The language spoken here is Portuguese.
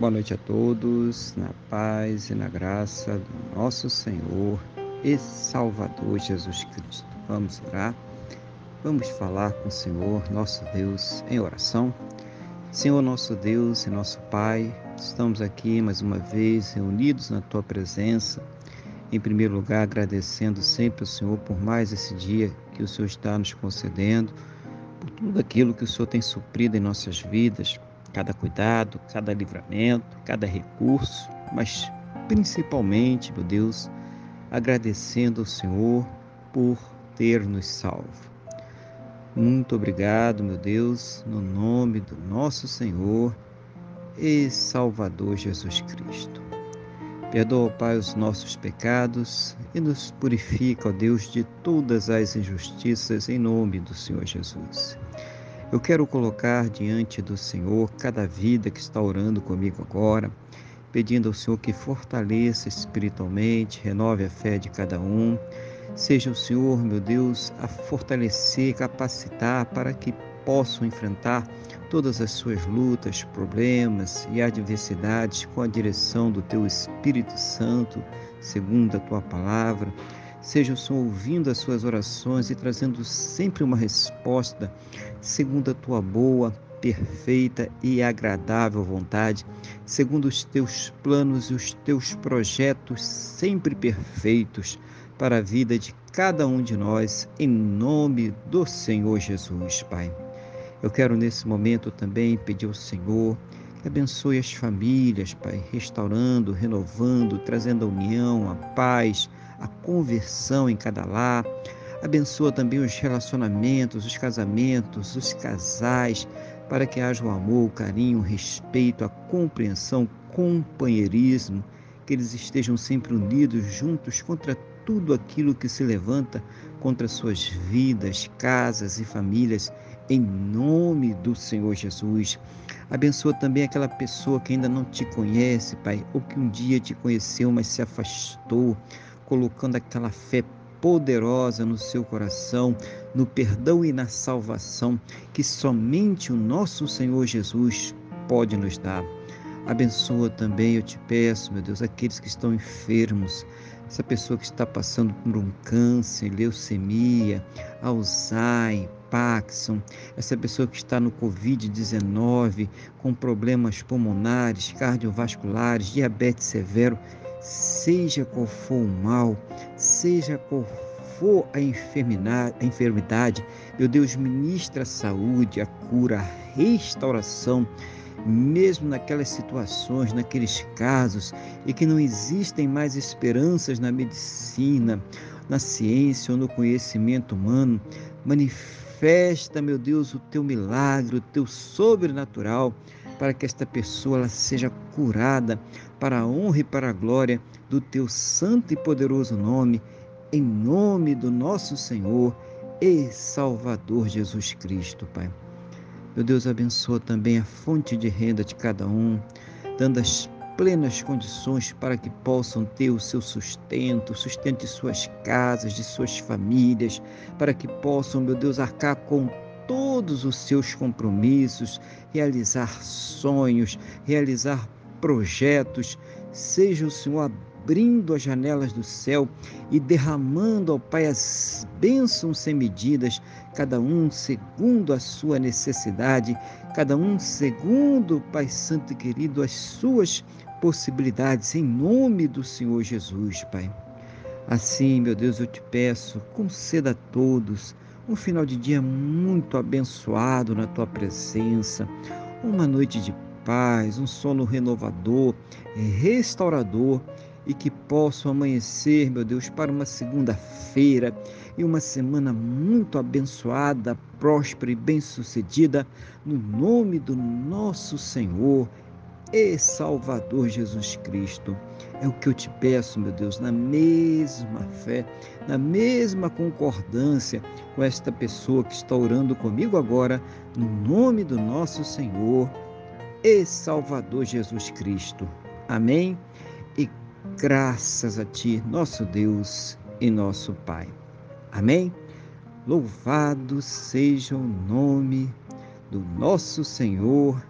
Boa noite a todos, na paz e na graça do nosso Senhor e Salvador Jesus Cristo. Vamos orar, vamos falar com o Senhor, nosso Deus, em oração. Senhor, nosso Deus e nosso Pai, estamos aqui mais uma vez reunidos na Tua presença. Em primeiro lugar, agradecendo sempre ao Senhor por mais esse dia que o Senhor está nos concedendo, por tudo aquilo que o Senhor tem suprido em nossas vidas cada cuidado, cada livramento, cada recurso, mas principalmente, meu Deus, agradecendo ao Senhor por ter nos salvo. Muito obrigado, meu Deus, no nome do nosso Senhor e Salvador Jesus Cristo. Perdoa, Pai, os nossos pecados e nos purifica, ó Deus, de todas as injustiças em nome do Senhor Jesus. Eu quero colocar diante do Senhor cada vida que está orando comigo agora, pedindo ao Senhor que fortaleça espiritualmente, renove a fé de cada um. Seja o Senhor, meu Deus, a fortalecer, capacitar para que possam enfrentar todas as suas lutas, problemas e adversidades com a direção do teu Espírito Santo, segundo a tua palavra Seja o Senhor ouvindo as suas orações e trazendo sempre uma resposta segundo a tua boa, perfeita e agradável vontade, segundo os teus planos e os teus projetos sempre perfeitos para a vida de cada um de nós, em nome do Senhor Jesus, Pai. Eu quero nesse momento também pedir ao Senhor abençoe as famílias, Pai, restaurando, renovando, trazendo a união, a paz, a conversão em cada lar. Abençoa também os relacionamentos, os casamentos, os casais, para que haja o amor, o carinho, o respeito, a compreensão, companheirismo, que eles estejam sempre unidos juntos contra tudo aquilo que se levanta contra suas vidas, casas e famílias, em nome do Senhor Jesus. Abençoa também aquela pessoa que ainda não te conhece, Pai, ou que um dia te conheceu, mas se afastou colocando aquela fé poderosa no seu coração, no perdão e na salvação que somente o nosso Senhor Jesus pode nos dar. Abençoa também, eu te peço, meu Deus, aqueles que estão enfermos, essa pessoa que está passando por um câncer, leucemia, Alzheimer, Parkinson, essa pessoa que está no Covid-19, com problemas pulmonares, cardiovasculares, diabetes severo, seja qual for o mal, seja qual for a enfermidade, meu Deus, ministra a saúde, a cura, a restauração, mesmo naquelas situações, naqueles casos e que não existem mais esperanças na medicina, na ciência ou no conhecimento humano, manifesta, meu Deus, o teu milagre, o teu sobrenatural para que esta pessoa ela seja curada para a honra e para a glória do teu santo e poderoso nome, em nome do nosso Senhor e Salvador Jesus Cristo, Pai. Meu Deus, abençoa também a fonte de renda de cada um, dando as plenas condições para que possam ter o seu sustento, sustento de suas casas, de suas famílias, para que possam, meu Deus, arcar com todos os seus compromissos, realizar sonhos, realizar projetos. Seja o Senhor abrindo as janelas do céu e derramando ao Pai as bênçãos sem medidas, cada um segundo a sua necessidade, cada um segundo, Pai Santo e querido, as suas possibilidades, em nome do Senhor Jesus, Pai. Assim, meu Deus, eu te peço, conceda a todos um final de dia muito abençoado na tua presença, uma noite de paz, um sono renovador, restaurador e que possam amanhecer, meu Deus, para uma segunda-feira e uma semana muito abençoada, próspera e bem-sucedida, no nome do nosso Senhor e Salvador Jesus Cristo. É o que eu te peço, meu Deus, na mesma fé, na mesma concordância com esta pessoa que está orando comigo agora, no nome do nosso Senhor e Salvador Jesus Cristo. Amém? E graças a Ti, nosso Deus e nosso Pai. Amém? Louvado seja o nome do nosso Senhor